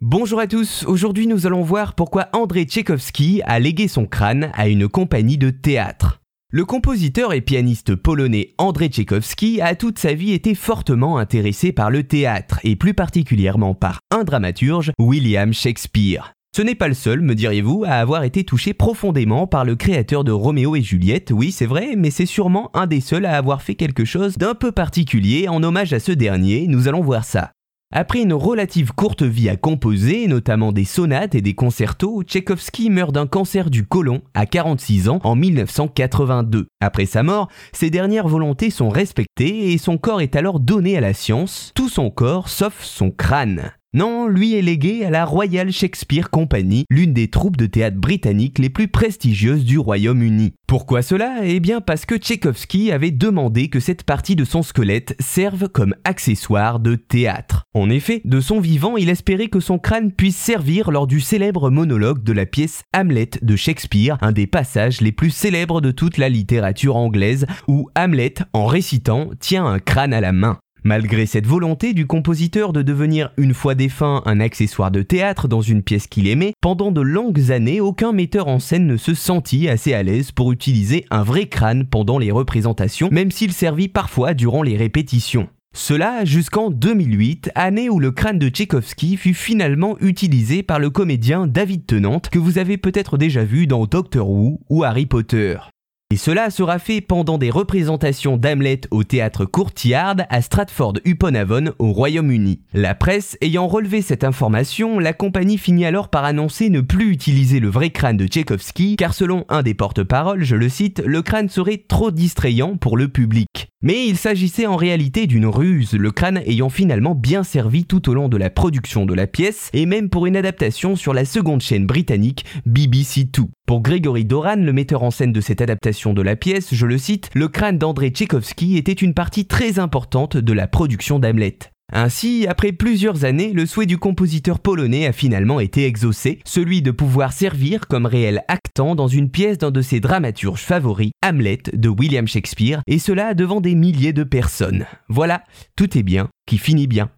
Bonjour à tous, aujourd'hui nous allons voir pourquoi André Tchaïkovski a légué son crâne à une compagnie de théâtre. Le compositeur et pianiste polonais André Tchaïkovski a toute sa vie été fortement intéressé par le théâtre et plus particulièrement par un dramaturge, William Shakespeare. Ce n'est pas le seul, me diriez-vous, à avoir été touché profondément par le créateur de Roméo et Juliette, oui c'est vrai, mais c'est sûrement un des seuls à avoir fait quelque chose d'un peu particulier en hommage à ce dernier, nous allons voir ça. Après une relative courte vie à composer, notamment des sonates et des concertos, Tchaïkovski meurt d'un cancer du côlon à 46 ans en 1982. Après sa mort, ses dernières volontés sont respectées et son corps est alors donné à la science, tout son corps sauf son crâne. Non, lui est légué à la Royal Shakespeare Company, l'une des troupes de théâtre britanniques les plus prestigieuses du Royaume-Uni. Pourquoi cela? Eh bien parce que Tchaïkovski avait demandé que cette partie de son squelette serve comme accessoire de théâtre. En effet, de son vivant, il espérait que son crâne puisse servir lors du célèbre monologue de la pièce Hamlet de Shakespeare, un des passages les plus célèbres de toute la littérature anglaise, où Hamlet, en récitant, tient un crâne à la main. Malgré cette volonté du compositeur de devenir une fois défunt un accessoire de théâtre dans une pièce qu'il aimait, pendant de longues années aucun metteur en scène ne se sentit assez à l'aise pour utiliser un vrai crâne pendant les représentations, même s'il servit parfois durant les répétitions. Cela jusqu'en 2008, année où le crâne de Tchaïkovski fut finalement utilisé par le comédien David Tennant, que vous avez peut-être déjà vu dans Doctor Who ou Harry Potter. Et cela sera fait pendant des représentations d'Hamlet au théâtre Courtyard à Stratford-upon-Avon au Royaume-Uni. La presse ayant relevé cette information, la compagnie finit alors par annoncer ne plus utiliser le vrai crâne de Tchaïkovski car selon un des porte-paroles, je le cite, le crâne serait trop distrayant pour le public. Mais il s'agissait en réalité d'une ruse, le crâne ayant finalement bien servi tout au long de la production de la pièce et même pour une adaptation sur la seconde chaîne britannique BBC 2. Pour Gregory Doran, le metteur en scène de cette adaptation de la pièce, je le cite, le crâne d'André Tchaïkovski était une partie très importante de la production d'Hamlet. Ainsi, après plusieurs années, le souhait du compositeur polonais a finalement été exaucé, celui de pouvoir servir comme réel actant dans une pièce d'un de ses dramaturges favoris, Hamlet de William Shakespeare, et cela devant des milliers de personnes. Voilà, tout est bien, qui finit bien.